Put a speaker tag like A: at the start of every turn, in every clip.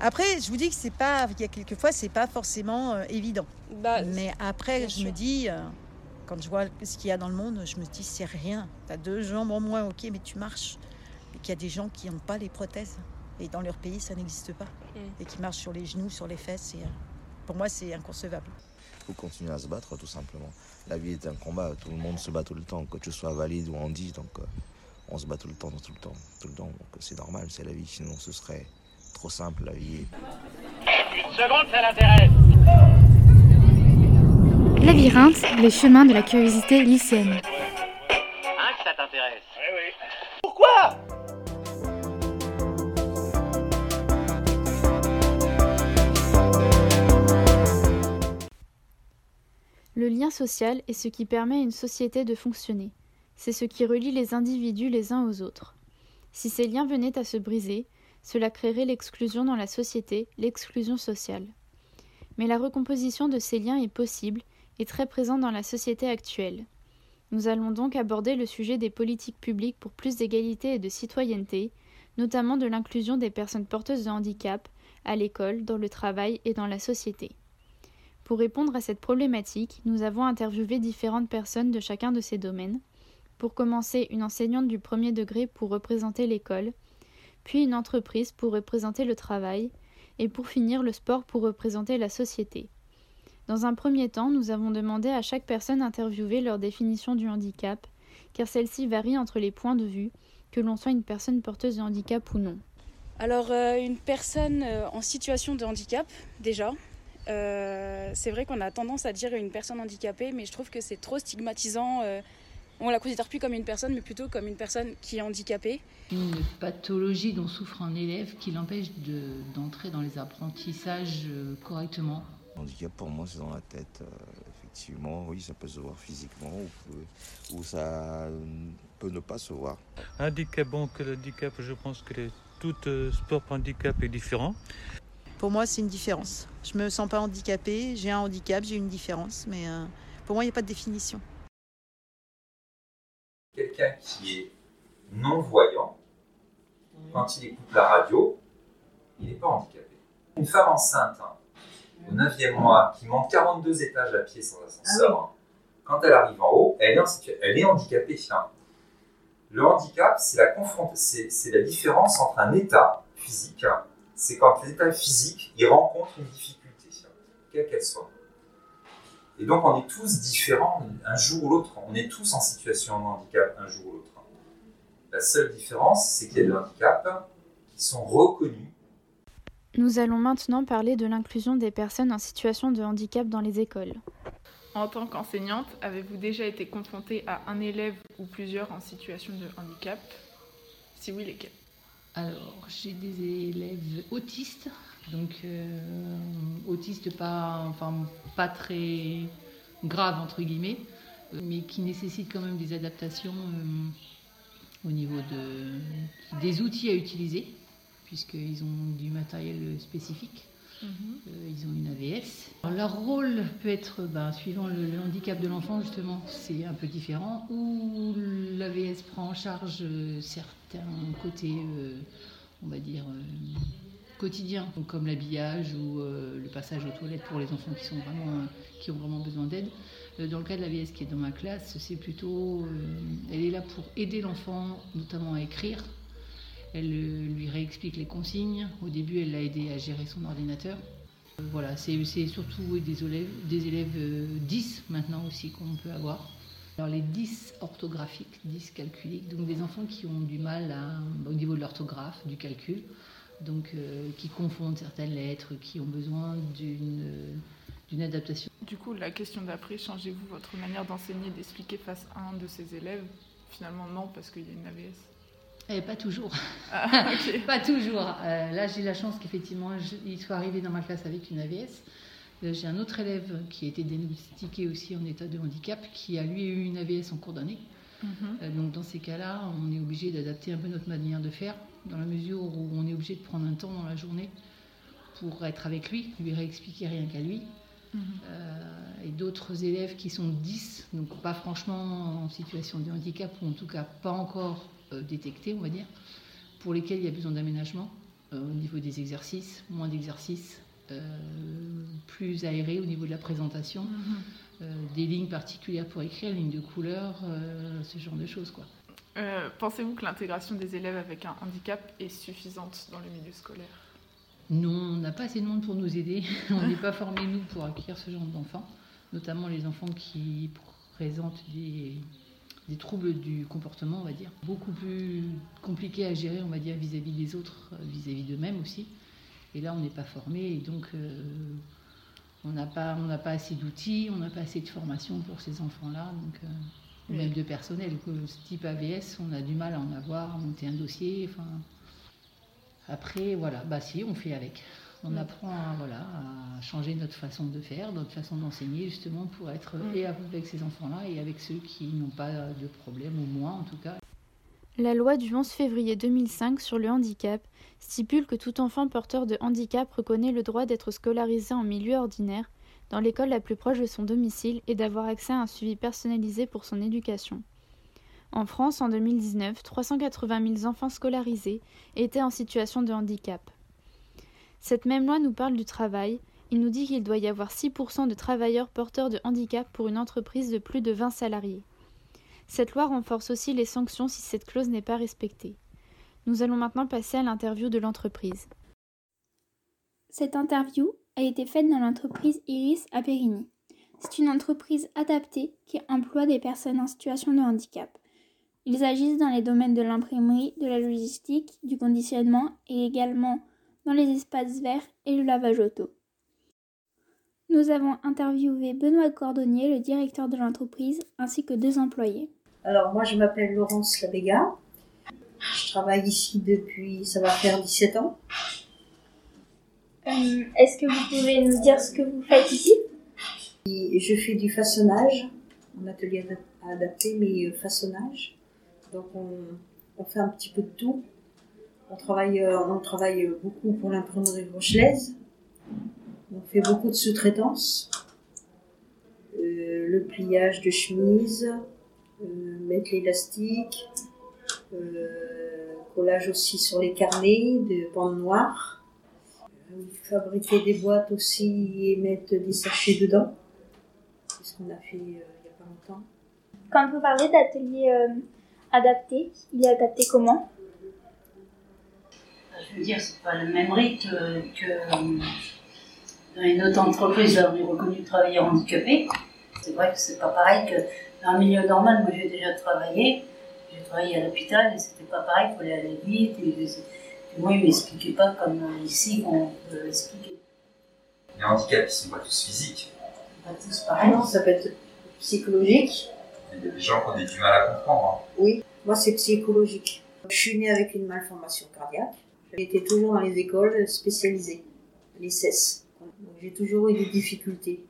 A: Après, je vous dis que c'est pas, il y a quelques fois, c'est pas forcément euh, évident.
B: Bah,
A: Mais après, je
B: sûr.
A: me dis, euh, quand je vois ce qu'il y a dans le monde, je me dis, c'est rien. Tu as deux jambes en moins, ok, mais tu marches. Et qu'il y a des gens qui n'ont pas les prothèses. Et dans leur pays, ça n'existe pas.
B: Mm.
A: Et qui marchent sur les genoux, sur les fesses. Et, euh, pour moi, c'est inconcevable.
C: Il faut continuer à se battre tout simplement. La vie est un combat, tout le monde se bat tout le temps, que tu sois valide ou handi, donc on se bat tout le temps, tout le temps, tout le temps. Donc c'est normal, c'est la vie, sinon ce serait trop simple la vie.
D: Une seconde, ça l'intéresse.
E: Labyrinthe, les chemins de la curiosité lycéenne.
D: Hein, que ça t'intéresse Oui, oui.
F: Pourquoi?
E: Le lien social est ce qui permet à une société de fonctionner. C'est ce qui relie les individus les uns aux autres. Si ces liens venaient à se briser, cela créerait l'exclusion dans la société, l'exclusion sociale. Mais la recomposition de ces liens est possible et très présente dans la société actuelle. Nous allons donc aborder le sujet des politiques publiques pour plus d'égalité et de citoyenneté, notamment de l'inclusion des personnes porteuses de handicap à l'école, dans le travail et dans la société. Pour répondre à cette problématique, nous avons interviewé différentes personnes de chacun de ces domaines. Pour commencer, une enseignante du premier degré pour représenter l'école, puis une entreprise pour représenter le travail, et pour finir le sport pour représenter la société. Dans un premier temps, nous avons demandé à chaque personne interviewée leur définition du handicap, car celle-ci varie entre les points de vue, que l'on soit une personne porteuse de handicap ou non.
B: Alors, euh, une personne euh, en situation de handicap, déjà, euh, c'est vrai qu'on a tendance à dire une personne handicapée, mais je trouve que c'est trop stigmatisant. On la considère plus comme une personne, mais plutôt comme une personne qui est handicapée.
G: Une pathologie dont souffre un élève qui l'empêche de- d'entrer dans les apprentissages euh, correctement.
C: Handicap pour moi c'est dans la tête, euh, effectivement, oui ça peut se voir physiquement ou, ça peut ne pas se voir.
H: Handicap, bon, que le handicap, je pense que les- tout euh, sport handicap est différent.
A: Pour moi, c'est une différence. Je me sens pas handicapée, j'ai un handicap, j'ai une différence, mais euh, pour moi, il n'y a pas de définition.
I: Quelqu'un qui est non-voyant, quand il écoute la radio, il n'est pas handicapé. Une femme enceinte, hein, au 9e mois, qui monte 42 étages à pied sans ascenseur, hein, quand elle arrive en haut, elle est, en elle est handicapée. hein. Le handicap, c'est la, confront- c'est c'est la différence entre un état physique, hein, c'est quand l'état physique, il rencontre une difficulté, quelle qu'elle soit. Et donc on est tous différents un jour ou l'autre. On est tous en situation de handicap un jour ou l'autre. La seule différence, c'est qu'il y a des handicaps qui sont reconnus.
E: Nous allons maintenant parler de l'inclusion des personnes en situation de handicap dans les écoles.
J: En tant qu'enseignante, avez-vous déjà été confrontée à un élève ou plusieurs en situation de handicap? Si oui, lesquels?
G: Alors, j'ai des élèves autistes, donc euh, autistes pas, très graves, entre guillemets, euh, mais qui nécessitent quand même des adaptations euh, au niveau de, des outils à utiliser, puisqu'ils ont du matériel spécifique. Euh, ils ont une AVS. Leur rôle peut être, ben, suivant le, handicap de l'enfant, justement, c'est un peu différent, ou l'AVS prend en charge euh, certains côtés, euh, on va dire, quotidiens, comme l'habillage ou le passage aux toilettes pour les enfants qui, sont vraiment, qui ont vraiment besoin d'aide. Dans le cas de l'AVS qui est dans ma classe, c'est plutôt, elle est là pour aider l'enfant, notamment à écrire, elle euh, lui réexplique les consignes. Au début, elle l'a aidé à gérer son ordinateur. Euh, Voilà, c'est surtout des élèves, des élèves euh, 10 maintenant aussi qu'on peut avoir. Alors les 10 orthographiques, 10 calculiques, donc des enfants qui ont du mal au niveau de l'orthographe, du calcul, donc qui confondent certaines lettres, qui ont besoin d'une d'une adaptation.
J: Du coup, la question d'après, changez-vous votre manière d'enseigner, d'expliquer face à un de ces élèves? Finalement, non, parce qu'il y a une AVS.
G: Eh, pas toujours.
J: Ah,
G: pas toujours. Euh, là, j'ai la chance qu'effectivement, il soit arrivé dans ma classe avec une AVS. Euh, j'ai un autre élève qui a été diagnostiqué aussi en état de handicap, qui a lui eu une AVS en cours d'année.
J: Mhm.
G: Euh, donc dans ces cas-là, on est obligé d'adapter un peu notre manière de faire, dans la mesure où on est obligé de prendre un temps dans la journée pour être avec lui, lui réexpliquer rien qu'à lui.
J: Mhm.
G: Euh, et d'autres élèves qui sont 10, donc pas franchement en situation de handicap, ou en tout cas pas encore détectés, on va dire, pour lesquels il y a besoin d'aménagement. au niveau des exercices, moins d'exercices, plus aérés au niveau de la présentation, mhm. des lignes particulières pour écrire, lignes de couleur, ce genre de choses. quoi.
J: Pensez-vous que l'intégration des élèves avec un handicap est suffisante dans le milieu scolaire
G: Non, on n'a pas assez de monde pour nous aider. on n'est pas formés, nous, pour accueillir ce genre d'enfants, notamment les enfants qui présentent des, des troubles du comportement, on va dire. Beaucoup plus compliqué à gérer, on va dire, vis-à-vis des autres, euh, vis-à-vis d'eux-mêmes aussi. Et là, on n'est pas formé et donc euh, on n'a pas, on pas assez d'outils, on n'a pas assez de formation pour ces enfants-là, donc euh, même de personnel. Ce type AVS, on a du mal à en avoir, à monter un dossier. Enfin, après, voilà, bah si, on fait avec on mm. apprend à, voilà, à changer notre façon de faire, notre façon d'enseigner, justement pour être mm. et avec ces enfants-là et avec ceux qui n'ont pas de problème, ou moins en tout cas.
E: La loi du 11 février 2005 sur le handicap stipule que tout enfant porteur de handicap reconnaît le droit d'être scolarisé en milieu ordinaire, dans l'école la plus proche de son domicile et d'avoir accès à un suivi personnalisé pour son éducation. En France, en 2019, 380 000 enfants scolarisés étaient en situation de handicap. Cette même loi nous parle du travail. Il nous dit qu'il doit y avoir 6% de travailleurs porteurs de handicap pour une entreprise de plus de 20 salariés. Cette loi renforce aussi les sanctions si cette clause n'est pas respectée. Nous allons maintenant passer à l'interview de l'entreprise.
F: Cette interview a été faite dans l'entreprise Iris à Périgny. C'est une entreprise adaptée qui emploie des personnes en situation de handicap. Ils agissent dans les domaines de l'imprimerie, de la logistique, du conditionnement et également dans les espaces verts et le lavage auto. Nous avons interviewé Benoît Cordonnier, le directeur de l'entreprise, ainsi que deux employés.
K: Alors moi je m'appelle Laurence Labéga. Je travaille ici depuis, ça va faire 17 ans.
F: Euh, est-ce que vous pouvez nous dire ce que vous faites ici?
K: Je fais du façonnage, en atelier adapté, mais euh, façonnage. Donc on, on fait un petit peu de tout. On travaille, euh, on travaille beaucoup pour l'imprimerie Rochelaise. On fait beaucoup de sous-traitance. Euh, le pliage de chemise, euh, mettre l'élastique, collage aussi sur les carnets de bandes noires. fabriquer des boîtes aussi et mettre des sachets dedans. C'est ce qu'on a fait il n'y a pas longtemps.
F: Quand vous parlez d'atelier adapté, il est adapté comment?
L: Je veux dire, c'est pas le même rythme que euh, dans une autre entreprise, là, on est reconnu travailleur handicapé. C'est vrai que c'est pas pareil que dans un milieu normal. Moi, j'ai déjà travaillé. J'ai travaillé à l'hôpital et c'était pas pareil, il fallait aller vite. Et, moi, ils m'expliquaient pas comme euh, ici on peut l'expliquer.
I: Les handicaps, ils sont pas tous physiques.
L: Pas tous pareil.
K: Non, ça peut être psychologique.
I: Il y a des gens qui ont du mal à comprendre. Hein.
K: Oui, moi, c'est psychologique. Je suis née avec une malformation cardiaque. J'étais toujours dans les écoles spécialisées, les CES. J'ai toujours eu des difficultés.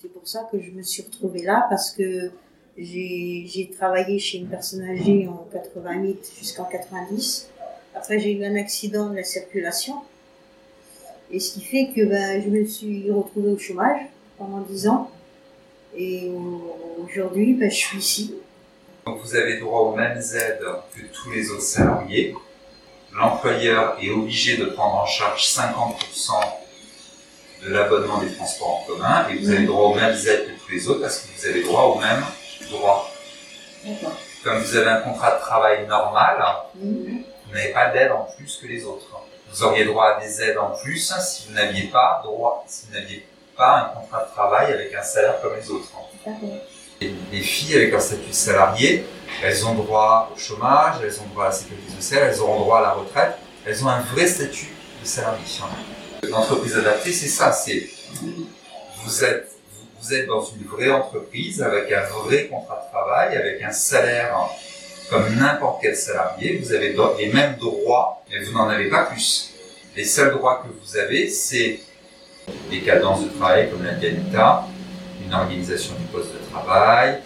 K: C'est pour ça que je me suis retrouvée là parce que j'ai travaillé chez une personne âgée en 88 jusqu'en 90. Après, j'ai eu un accident de la circulation. Et ce qui fait que ben, je me suis retrouvée au chômage pendant 10 ans. Et aujourd'hui, ben, je suis ici.
I: Vous avez droit aux mêmes aides que tous les autres salariés l'employeur est obligé de prendre en charge 50% de l'abonnement des transports en commun et vous avez droit aux mêmes aides que tous les autres parce que vous avez droit aux mêmes droits. Comme vous avez un contrat de travail normal, vous n'avez pas d'aide en plus que les autres. Vous auriez droit à des aides en plus si vous n'aviez pas droit, si vous n'aviez pas un contrat de travail avec un salaire comme les autres. Les filles avec un statut salarié, elles ont droit au chômage, elles ont droit à la sécurité sociale, elles auront droit à la retraite, elles ont un vrai statut de salarié. L'entreprise adaptée, c'est ça, c'est vous êtes, vous êtes dans une vraie entreprise avec un vrai contrat de travail, avec un salaire comme n'importe quel salarié, vous avez les mêmes droits, mais vous n'en avez pas plus. Les seuls droits que vous avez, c'est des cadences de travail comme l'a une organisation du poste de travail,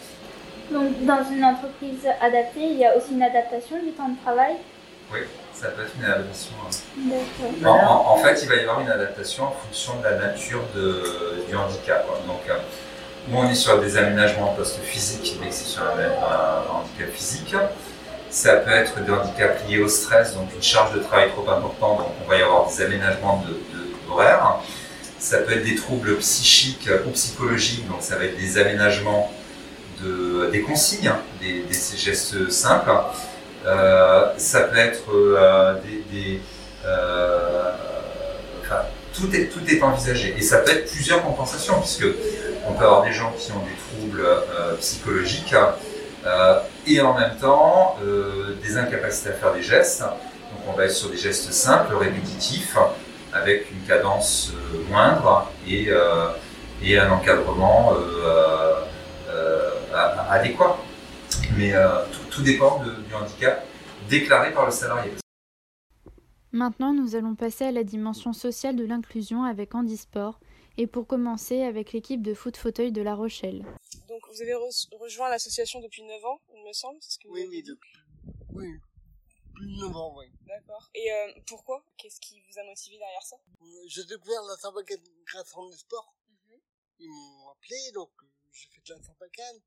F: donc, dans une entreprise adaptée, il y a aussi une adaptation du temps de travail
I: Oui, ça peut être une adaptation. Hein. En, en, fait, il va y avoir une adaptation en fonction de la nature de, du handicap. Donc, euh, nous, on est sur des aménagements de poste physique, mais c'est sur un, handicap physique. Ça peut être des handicaps liés au stress, donc une charge de travail trop importante, donc on va y avoir des aménagements de, d'horaire. Ça peut être des troubles psychiques ou psychologiques, donc ça va être des aménagements de, des consignes, des, gestes simples. Euh, ça peut être euh, des, euh, enfin, tout est, tout est envisagé. Et ça peut être plusieurs compensations, puisque on peut avoir des gens qui ont des troubles psychologiques et en même temps des incapacités à faire des gestes. Donc on va être sur des gestes simples, répétitifs, avec une cadence moindre et, et un encadrement adéquat. Mais tout, dépend du handicap déclaré par le salarié.
E: Maintenant, nous allons passer à la dimension sociale de l'inclusion avec Handisport et pour commencer avec l'équipe de foot fauteuil de La Rochelle.
M: Donc vous avez rejoint l'association depuis 9 ans, il me semble, ce que
N: Oui, oui, depuis. Oui, plus de 9 ans, oui.
M: D'accord. Et euh, pourquoi? Qu'est-ce qui vous a motivé derrière ça?
N: Euh, J'ai découvert la Sarbacane grâce à Handisport. Mhm. Ils m'ont appelé, donc euh, j'ai fait de la Sarbacane.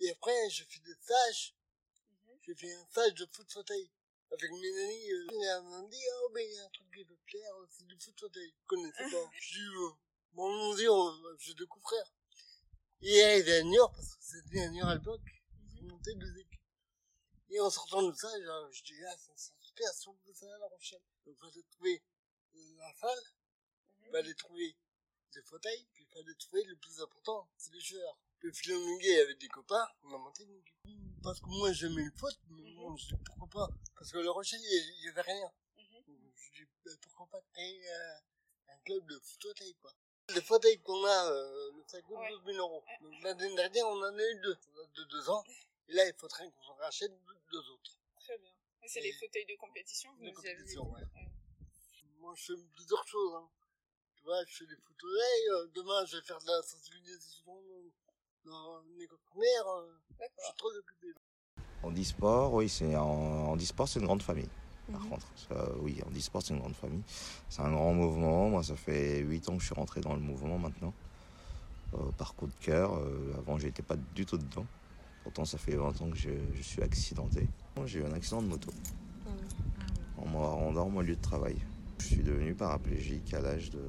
N: Et après, j'ai fait des stages j'ai fait un stage de foot fauteuil avec mes amis. Euh, ils m'ont dit, oh, ben, il y a un truc qui peut plaire, c'est du foot fauteuil. Je connaissais pas? Je dis, euh, bon, on dit, oh, je découvrir. Et elle était à New York, parce que c'était New York à l'époque. Ils montaient deux équipes. Et en sortant de ça, je dis, ah, ça sent super, si on peut ça à La Rochelle. Donc, il fallait trouver la salle, il fallait trouver des fauteuils, puis il fallait trouver le plus important, c'est les joueurs. Le filet Minguet avec des copains, on a monté une parce que moi j'aimais le foot, mais bon, je dis pourquoi pas, parce que le Rochelle, il n'y avait rien. Mhm. Je dis ben, pourquoi pas créer euh, un club de fauteuil, quoi. Les fauteuils qu'on a, euh, ça coûte 12 000 euros. Donc l'année dernière, on en a eu deux, de deux ans, et là il faudrait qu'on en rachète deux autres.
M: Très bien. Et c'est les fauteuils de compétition, vous
N: de compétition, ouais. Moi je fais plusieurs choses, hein. Tu vois, je fais des fauteuils, euh, demain je vais faire de la sensibilisation dans une école primaire. je suis trop occupé.
C: Handisport, oui, c'est en sport c'est une grande famille. Par mhm. contre, oui, Handisport, c'est une grande famille. C'est un grand mouvement. Moi, ça fait 8 ans que je suis rentré dans le mouvement maintenant. Euh, par coup de cœur. Euh, avant, j'étais pas du tout dedans. Pourtant, ça fait 20 ans que je, suis accidenté. J'ai eu un accident de moto. Ah en me rendant mon lieu de travail. Je suis devenu paraplégique à l'âge de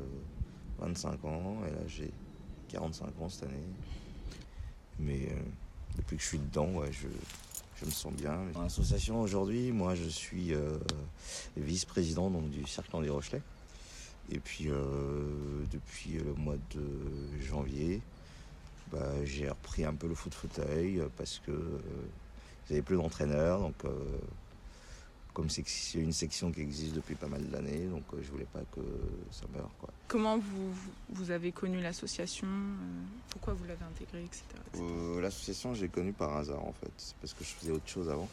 C: 25 ans. Et là, j'ai 45 ans cette année. Mais euh, depuis que je suis dedans, ouais, je, je me sens bien. Dans l'association aujourd'hui, moi je suis euh, vice-président donc, du Cercle des Rochelais. Et puis euh, depuis le mois de janvier, bah, j'ai repris un peu le foot fauteuil parce que j'avais plus d'entraîneurs. Donc comme c'est une section qui existe depuis pas mal d'années, donc je voulais pas que ça meure. Quoi.
J: Comment vous, vous avez connu l'association Pourquoi vous l'avez intégrée, etc.
C: Euh, l'association, j'ai connu par hasard en fait. C'est parce que je faisais autre chose avant.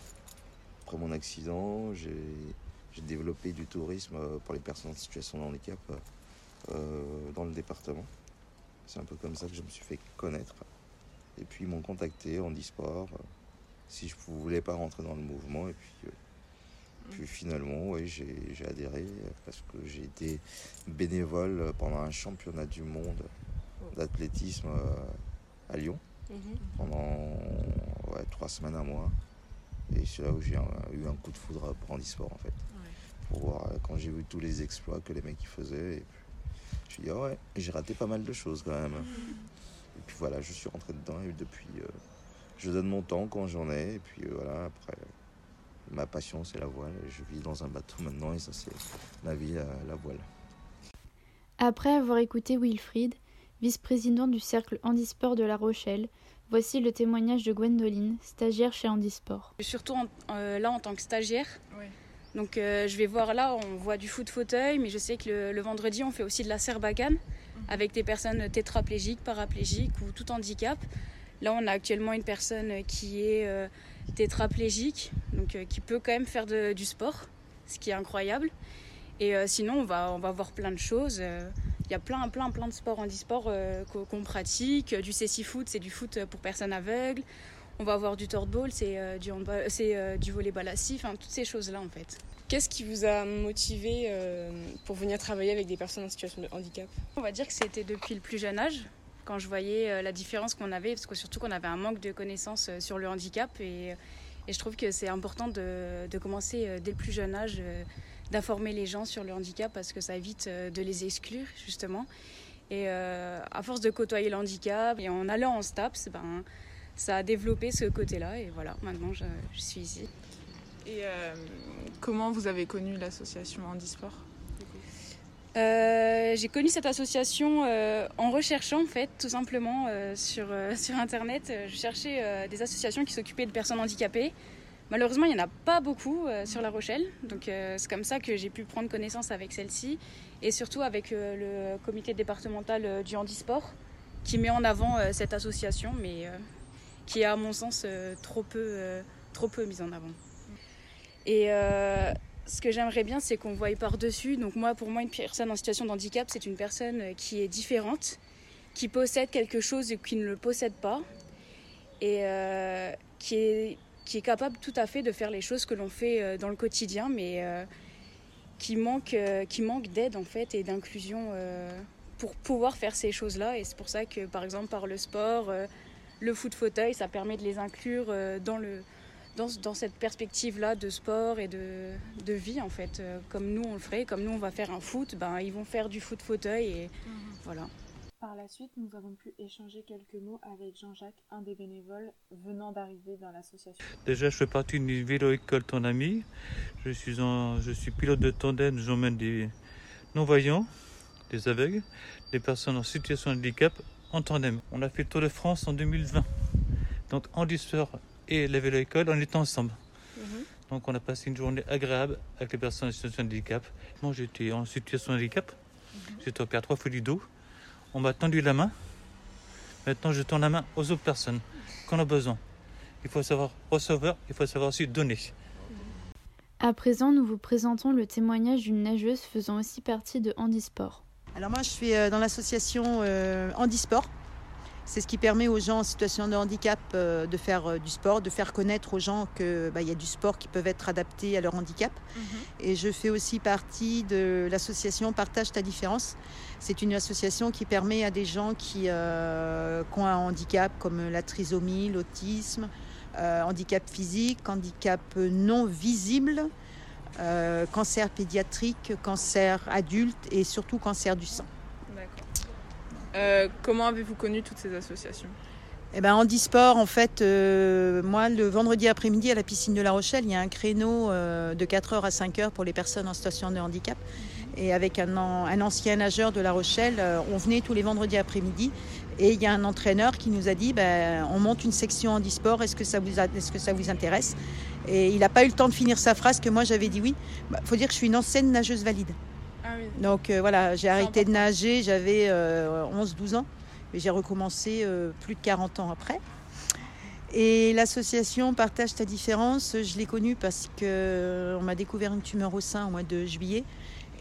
C: Après mon accident, j'ai développé du tourisme euh, pour les personnes en situation de handicap euh, dans le département. C'est un peu comme ça que je me suis fait connaître. Et puis ils m'ont contacté en e-sport si je ne voulais pas rentrer dans le mouvement. Et puis, puis finalement, oui, j'ai adhéré parce que j'ai été bénévole pendant un championnat du monde d'athlétisme à Lyon. Mhm. pendant trois semaines à moi. Et c'est là où j'ai eu un coup de foudre pour Handisport en fait. Pour voir quand j'ai vu tous les exploits que les mecs faisaient. Et puis, je dit, ah ouais, j'ai raté pas mal de choses quand même. Et puis voilà, je suis rentré dedans et depuis, euh, je donne mon temps quand j'en ai. Et puis euh, voilà, après, ma passion c'est la voile. Je vis dans un bateau maintenant et ça c'est ma vie, la, la voile.
E: Après avoir écouté Wilfried, vice-président du cercle handisport de La Rochelle, Voici le témoignage de Gwendoline, stagiaire chez Handisport.
B: Surtout euh, là en tant que stagiaire. Donc euh, je vais voir là, on voit du foot fauteuil, mais je sais que le, vendredi on fait aussi de la serbacane mhm. avec des personnes tétraplégiques, paraplégiques ou tout handicap. Là on a actuellement une personne qui est euh, tétraplégique, donc qui peut quand même faire du sport, ce qui est incroyable. Et sinon on va, on va voir plein de choses. Il y a plein, plein, plein de sports handisport euh, qu'on pratique. Du cécifoot, c'est du foot pour personnes aveugles. On va avoir du ball, c'est euh, du, c'est euh, du volleyball assis, enfin toutes ces choses-là en fait.
M: Qu'est-ce qui vous a motivé pour venir travailler avec des personnes en situation de handicap?
B: On va dire que c'était depuis le plus jeune âge, quand je voyais la différence qu'on avait, parce que surtout qu'on avait un manque de connaissances sur le handicap et, Et je trouve que c'est important de, de, commencer dès le plus jeune âge d'informer les gens sur le handicap parce que ça évite de les exclure justement. Et à force de côtoyer le handicap et en allant en STAPS, ben, ça a développé ce côté-là et voilà, maintenant je, je suis ici.
J: Et euh, comment vous avez connu l'association Handisport?
B: Euh, j'ai connu cette association euh, en recherchant en fait tout simplement sur, sur internet. Je cherchais des associations qui s'occupaient de personnes handicapées. Malheureusement, il n'y en a pas beaucoup sur La Rochelle. Donc c'est comme ça que j'ai pu prendre connaissance avec celle-ci. Et surtout avec le comité départemental du handisport qui met en avant cette association mais qui est à mon sens trop, peu, trop peu mise en avant. Et euh, ce que j'aimerais bien, c'est qu'on voie par-dessus. Donc moi, pour moi, une personne en situation de handicap, c'est une personne qui est différente, qui possède quelque chose et qui ne le possède pas, et euh, qui, est, qui est capable tout à fait de faire les choses que l'on fait euh, dans le quotidien, mais euh, qui manque, euh, qui manque d'aide en fait et d'inclusion euh, pour pouvoir faire ces choses-là. Et c'est pour ça que, par exemple, par le sport, le foot fauteuil, ça permet de les inclure dans le dans, dans, cette perspective-là de sport et de, de, vie, en fait. Euh, comme nous, on le ferait, comme nous, on va faire un foot, ben, ils vont faire du foot fauteuil et mmh. voilà.
E: Par la suite, nous avons pu échanger quelques mots avec Jean-Jacques, un des bénévoles venant d'arriver dans l'association.
H: Déjà, je fais partie d'une vélo-école Ton Ami. Je suis, en, je suis pilote de tandem, j'emmène des non-voyants, des aveugles, des personnes en situation de handicap en tandem. On a fait le Tour de France en 2020. Donc, en diseur et la vélo-école, on était ensemble. Mm -hmm. Donc on a passé une journée agréable avec les personnes en situation de handicap. Moi j'étais en situation de handicap, mm -hmm. j'étais opéré trois fois du dos. On m'a tendu la main. Maintenant je tends la main aux autres personnes qu'on a besoin. Il faut savoir recevoir, il faut savoir aussi donner.
E: À présent, nous vous présentons le témoignage d'une nageuse faisant aussi partie de Handisport.
A: Alors moi je suis dans l'association euh, Handisport. C'est ce qui permet aux gens en situation de handicap euh, de faire euh, du sport, de faire connaître aux gens qu'il bah, y a du sport qui peuvent être adaptés à leur handicap. -hmm. Et je fais aussi partie de l'association Partage ta différence. C'est une association qui permet à des gens qui, euh, qui ont un handicap comme la trisomie, l'autisme, euh, handicap physique, handicap non visible, euh, cancer pédiatrique, cancer adulte et surtout cancer du sang.
J: Euh, comment avez-vous connu toutes ces associations?
A: Eh ben, handisport, en fait, euh, moi, le vendredi après-midi à la piscine de La Rochelle, il y a un créneau euh, de 4h à 5h pour les personnes en situation de handicap. Et avec un, un ancien nageur de La Rochelle, euh, on venait tous les vendredis après-midi. Et il y a un entraîneur qui nous a dit ben, on monte une section handisport, est-ce que, ça vous est -ce que ça vous intéresse? Et il n'a pas eu le temps de finir sa phrase que moi j'avais dit oui. Il bah, faut dire que je suis une ancienne nageuse valide.
J: Ah oui.
A: Donc euh, voilà, j'ai arrêté important. de nager, j'avais euh, 11-12 ans, mais j'ai recommencé euh, plus de 40 ans après. Et l'association Partage ta différence, je l'ai connue parce qu'on m'a découvert une tumeur au sein au mois de juillet.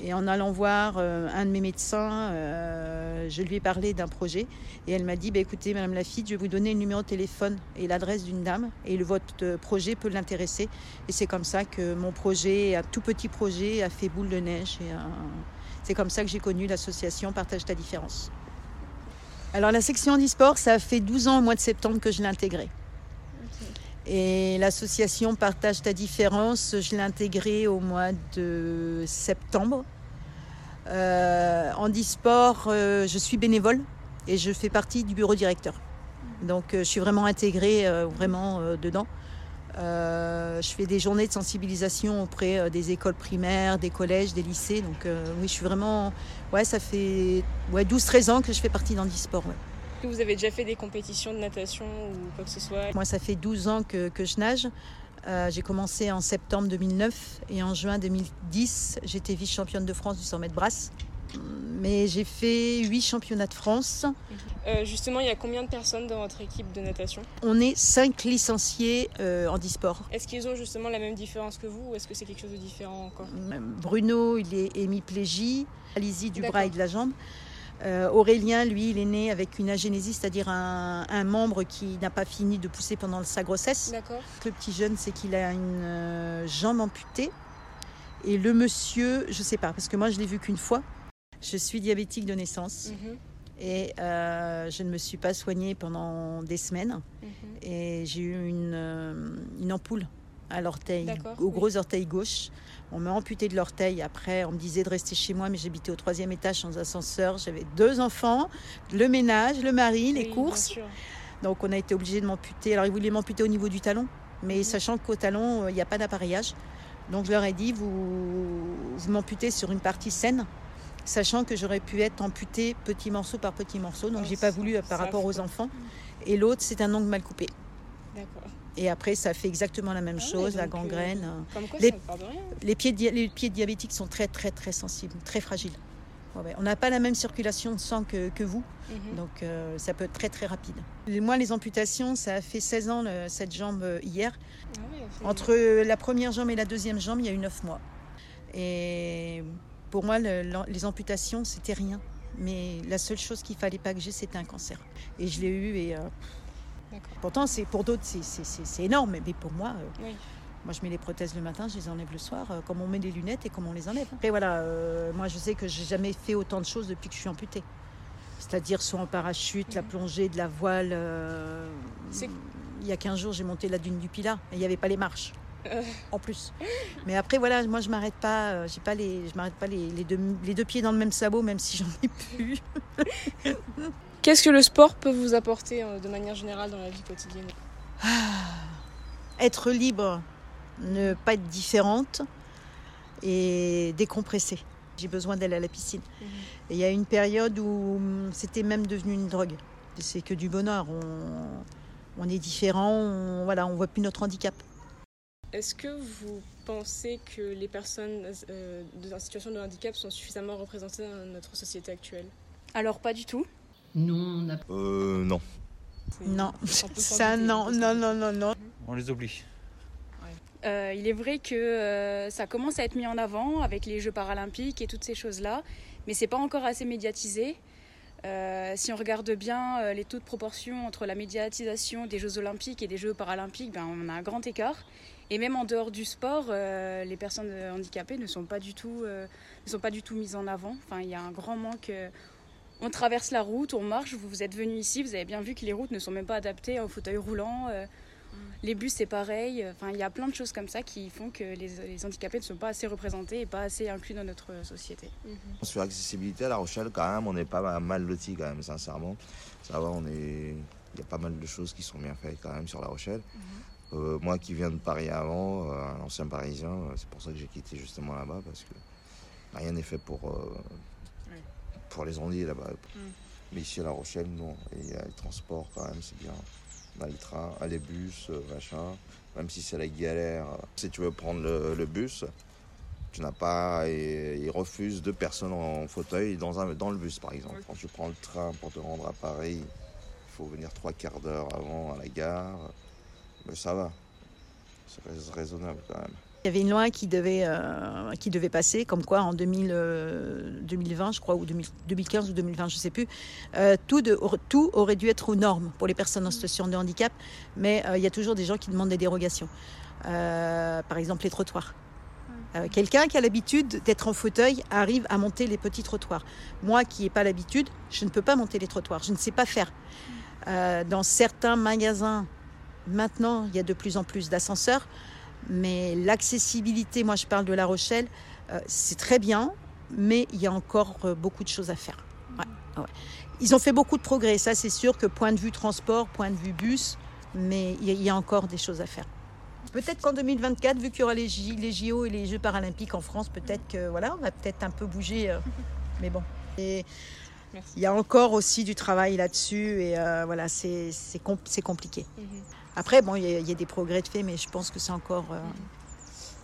A: Et en allant voir euh, un de mes médecins, euh, je lui ai parlé d'un projet. Et elle m'a dit, bah, écoutez, Madame Lafitte, je vais vous donner le numéro de téléphone et l'adresse d'une dame. Et le, votre projet peut l'intéresser. Et c'est comme ça que mon projet, un tout petit projet, a fait boule de neige. Et, euh, c'est comme ça que j'ai connu l'association Partage ta différence. Alors la section e-sport, ça fait 12 ans au mois de septembre que je l'ai intégrée. Et l'association Partage ta différence, je l'ai intégrée au mois de septembre. Euh, en e-sport, euh, je suis bénévole et je fais partie du bureau directeur. Donc euh, je suis vraiment intégrée euh, vraiment dedans. je fais des journées de sensibilisation auprès des écoles primaires, des collèges, des lycées. Donc oui, je suis vraiment... Ouais, ça fait ouais, 12-13 ans que je fais partie d'Handisport. Ouais.
M: Vous avez déjà fait des compétitions de natation ou quoi que ce soit
A: Moi, ça fait 12 ans que, que je nage. Euh, j'ai commencé en septembre 2009 et en juin 2010, j'étais vice-championne de France du 100 mètres brasse. Mais j'ai fait 8 championnats de France.
M: Euh, justement, il y a combien de personnes dans votre équipe de natation?
A: On est 5 licenciés euh, en e-sport.
M: Est-ce qu'ils ont justement la même différence que vous ou est-ce que c'est quelque chose de différent encore?
A: Bruno, il est hémiplégie, Alizy du bras et de la jambe. Euh, Aurélien, lui, il est né avec une agénésie, c'est-à-dire un, un, membre qui n'a pas fini de pousser pendant sa grossesse. Le petit jeune, c'est qu'il a une euh, jambe amputée. Et le monsieur, je sais pas, parce que moi, je l'ai vu qu'une fois. Je suis diabétique de naissance. Mm -hmm. Et euh, je ne me suis pas soignée pendant des semaines.
B: Mhm.
A: Et j'ai eu une, une ampoule à l'orteil, au
B: oui.
A: gros orteil gauche. On m'a amputé de l'orteil. Après, on me disait de rester chez moi, mais j'habitais au troisième étage sans ascenseur. J'avais deux enfants, le ménage, le mari, les
B: Oui,
A: courses. Donc on a été obligé de m'amputer. Alors ils voulaient m'amputer au niveau du talon, mais
B: Mhm.
A: sachant qu'au talon, euh, il n'y a pas d'appareillage. Donc je leur ai dit, vous, vous m'amputez sur une partie saine, sachant que j'aurais pu être amputée petit morceau par petit morceau. Donc
B: Oh,
A: j'ai pas voulu euh, par rapport aux enfants. Et l'autre, c'est un ongle mal coupé.
B: D'accord.
A: Et après, ça fait exactement la même
B: Ah ouais,
A: chose, la
B: euh,
A: gangrène. euh,
B: Comme quoi,
A: les,
B: ça de rien.
A: les pieds, dia- les pieds diabétiques sont très, très, très sensibles, très fragiles. Ouais. On n'a pas la même circulation de sang que, que vous,
B: Mhm.
A: donc euh, ça peut être très, très rapide. Moi, les amputations, ça a fait 16 ans, le- cette jambe euh, hier.
B: Ah ouais,
A: Entre la première jambe et la deuxième jambe, il y a eu 9 mois. Et pour moi, le- les amputations, c'était rien. Mais la seule chose qu'il fallait pas que j'ai, c'était un cancer. Et je l'ai eu. Et euh. Pourtant, c'est pour d'autres, c'est- énorme. Mais pour moi, euh,
B: Oui.
A: moi, je mets les prothèses le matin, je les enlève le soir, euh, comme on met des lunettes et comme on les enlève. Après, voilà, euh, moi, je sais que j'ai jamais fait autant de choses depuis que je suis amputée. C'est-à-dire soit en parachute, la plongée, de la voile. il y a 15 jours, j'ai monté la dune du Pilat et il n'y avait pas les marches en plus. Mais après, voilà, moi, je m'arrête pas, j'ai pas les, je m'arrête pas les, les deux, les deux pieds dans le même sabot, même si j'en ai plus.
M: Qu'est-ce que le sport peut vous apporter euh, de manière générale dans la vie quotidienne?
A: Être libre, ne pas être différente et décompresser. J'ai besoin d'aller à la piscine.
B: Mhm.
A: Et il y a une période où hum, c'était même devenu une drogue. C'est que du bonheur. On, on est différent, on, voilà, on voit plus notre handicap.
M: Est-ce que vous pensez que les personnes euh, en situation de handicap sont suffisamment représentées dans notre société actuelle?
B: Alors, pas du tout.
G: Nous, on a
C: Euh, non.
A: Non, ça non, non, non, non, non.
H: On les oublie.
B: Euh, il est vrai que euh, ça commence à être mis en avant avec les Jeux paralympiques et toutes ces choses-là, mais c'est pas encore assez médiatisé. Euh, si on regarde bien euh, les taux de proportion entre la médiatisation des Jeux olympiques et des Jeux paralympiques, ben, on a un grand écart. Et même en dehors du sport, euh, les personnes handicapées ne sont pas du tout, euh, ne sont pas du tout mises en avant. Enfin, il y a un grand manque. Euh, on traverse la route, on marche. Vous, vous êtes venu ici, vous avez bien vu que les routes ne sont même pas adaptées au fauteuil roulant. euh, les bus, c'est pareil. Enfin, il y a plein de choses comme ça qui font que les, les handicapés ne sont pas assez représentés et pas assez inclus dans notre société.
C: Sur l'accessibilité à La Rochelle, quand même, on est pas mal lotis, quand même, sincèrement. Ça va, on est... Il y a pas mal de choses qui sont bien faites, quand même, sur La Rochelle. Euh, moi qui viens de Paris avant, euh, un ancien parisien, euh, c'est pour ça que j'ai quitté justement là-bas, parce que rien n'est fait pour, euh, pour les ondiers là-bas. Mais ici à La Rochelle, non. Et il y a les transports, quand même, c'est bien. On a les trains, les bus, euh, machin. Même si c'est la galère. euh, Si tu veux prendre le, le bus, tu n'as pas. Et, ils refusent deux personnes en fauteuil dans, un, dans le bus, par exemple. Quand tu prends le train pour te rendre à Paris, il faut venir trois quarts d'heure avant à la gare. Mais ça va. C'est rais- raisonnable quand même.
A: Il y avait une loi qui devait, euh, qui devait passer, comme quoi en 2000, euh, 2020, je crois, ou 2000 2015 ou 2020, je ne sais plus, euh, tout, de- tout aurait dû être aux normes pour les personnes en situation de handicap, mais il y a toujours des gens qui demandent des dérogations. Par exemple, les trottoirs. Quelqu'un qui a l'habitude d'être en fauteuil arrive à monter les petits trottoirs. Moi qui n'ai pas l'habitude, je ne peux pas monter les trottoirs, je ne sais pas faire. Euh, dans certains magasins, maintenant, il y a de plus en plus d'ascenseurs. Mais l'accessibilité, moi je parle de La Rochelle, euh, c'est très bien, mais il y a encore euh, beaucoup de choses à faire. Ouais, ouais. Ils ont fait beaucoup de progrès, ça c'est sûr que point de vue transport, point de vue bus, mais il y, a- encore des choses à faire. Peut-être qu'en 2024, vu qu'il y aura les, les JO et les Jeux paralympiques en France, peut-être que voilà, on va peut-être un peu bouger. euh, mais bon. Il y a encore aussi du travail là-dessus et euh, voilà, c'est c'est com- c'est compliqué. Après, bon, il y, a- il y a des progrès de fait, mais je pense que c'est encore euh,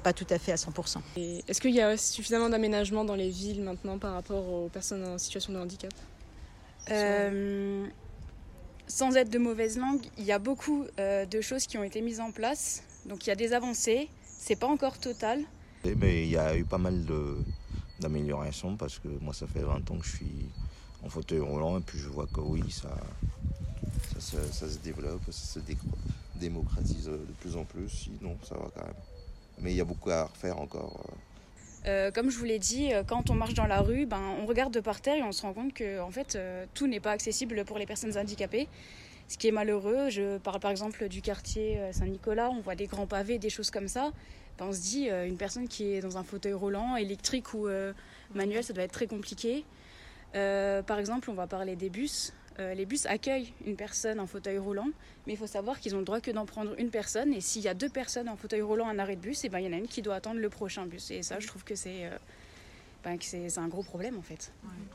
A: pas tout à fait à 100%.
M: Et Est-ce qu'il y a suffisamment d'aménagement dans les villes maintenant par rapport aux personnes en situation de handicap?
B: Euh, sans être de mauvaise langue, il y a beaucoup euh, de choses qui ont été mises en place. Donc il y a des avancées. C'est pas encore total.
C: Mais il y a eu pas mal d'améliorations parce que moi, ça fait 20 ans que je suis fauteuil roulant et puis je vois que oui, ça, ça, se- développe, ça se dé- démocratise de plus en plus. Sinon, ça va quand même. Mais il y a beaucoup à refaire encore.
B: Euh, comme je vous l'ai dit, euh, quand on marche dans la rue, ben, on regarde de par terre et on se rend compte que en fait, euh, tout n'est pas accessible pour les personnes handicapées. Ce qui est malheureux, je parle par exemple du quartier Saint-Nicolas, on voit des grands pavés, des choses comme ça. Ben, on se dit, une personne qui est dans un fauteuil roulant, électrique ou manuel, ça doit être très compliqué. Par exemple, on va parler des bus. Euh, les bus accueillent une personne en fauteuil roulant, mais il faut savoir qu'ils ont le droit que d'en prendre une personne. Et s'il y a deux personnes en fauteuil roulant à un arrêt de bus, eh ben, il y en a une qui doit attendre le prochain bus. Et ça, je trouve que c'est euh, ben, un gros problème en fait.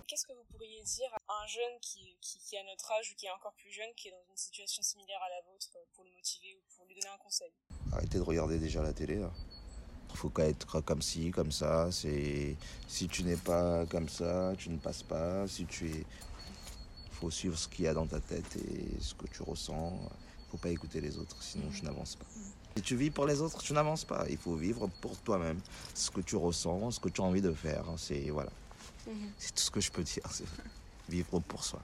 M: Qu'est-ce que vous pourriez dire à un jeune qui, qui, qui, a notre âge ou qui est encore plus jeune, qui est dans une situation similaire à la vôtre, pour le motiver ou pour lui donner un conseil?
C: Arrêtez de regarder déjà la télé. Il faut qu'à être comme ci, comme ça. C'est si tu n'es pas comme ça, tu ne passes pas. Si tu es faut suivre ce qu'il y a dans ta tête et ce que tu ressens. Il faut pas écouter les autres, sinon tu n'avances pas. Si tu vis pour les autres, tu n'avances pas. Il faut vivre pour toi-même, ce que tu ressens, ce que tu as envie de faire. C'est voilà, mhm. c'est tout ce que je peux dire. C'est vivre pour soi.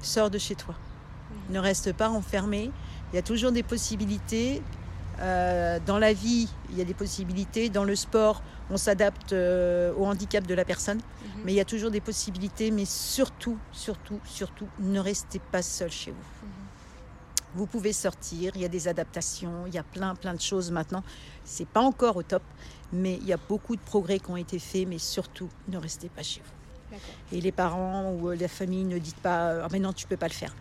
A: Sors de chez toi. Ne reste pas enfermé. Il y a toujours des possibilités. Euh, dans la vie, il y a des possibilités. Dans le sport, on s'adapte euh, au handicap de la personne. Mhm. Mais il y a toujours des possibilités. Mais surtout, surtout, surtout, ne restez pas seul chez vous. Mhm. Vous pouvez sortir, il y a des adaptations, il y a plein, plein de choses maintenant. C'est pas encore au top, mais il y a beaucoup de progrès qui ont été faits. Mais surtout, ne restez pas chez vous. Et les parents ou la famille ne dites pas Ah, mais non, tu peux pas le faire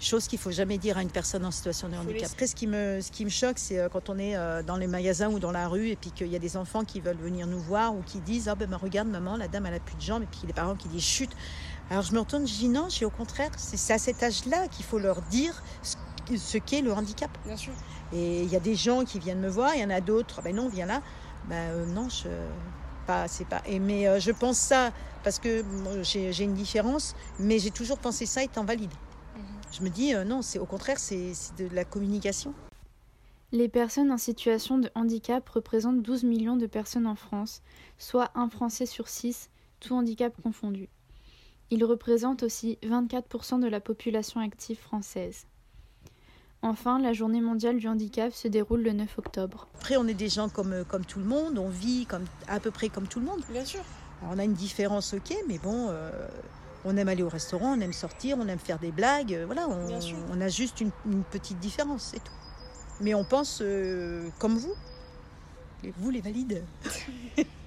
A: chose qu'il faut jamais dire à une personne en situation de handicap. Après, ce qui me, ce qui me choque, c'est euh, quand on est euh, dans les magasins ou dans la rue et puis qu'il y a des enfants qui veulent venir nous voir ou qui disent, ah ben, regarde maman, la dame elle a plus de jambes et puis les parents qui disent chute. Alors je me retourne, je dis non, je au contraire, c'est à cet âge-là qu'il faut leur dire ce, qu'est le handicap.
M: Bien sûr.
A: Et il y a des gens qui viennent me voir, il y en a d'autres, ah ben non, viens là. Ben euh, non, je pas, c'est pas. Et, mais je pense ça parce que j'ai une différence, mais j'ai toujours pensé ça étant valide. Je me dis, euh, non, c'est au contraire, c'est de la communication.
E: Les personnes en situation de handicap représentent 12 millions de personnes en France, soit un Français sur six, tout handicap confondu. Ils représentent aussi 24% de la population active française. Enfin, la journée mondiale du handicap se déroule le 9 octobre.
A: Après, on est des gens comme, euh, comme tout le monde, on vit comme, à peu près comme tout le monde.
M: Bien sûr.
A: on a une différence, ok, mais bon, euh, on aime aller au restaurant, on aime sortir, on aime faire des blagues. Euh, voilà, on, a juste une, petite différence, c'est tout. Mais on pense euh, comme vous. vous, les valides.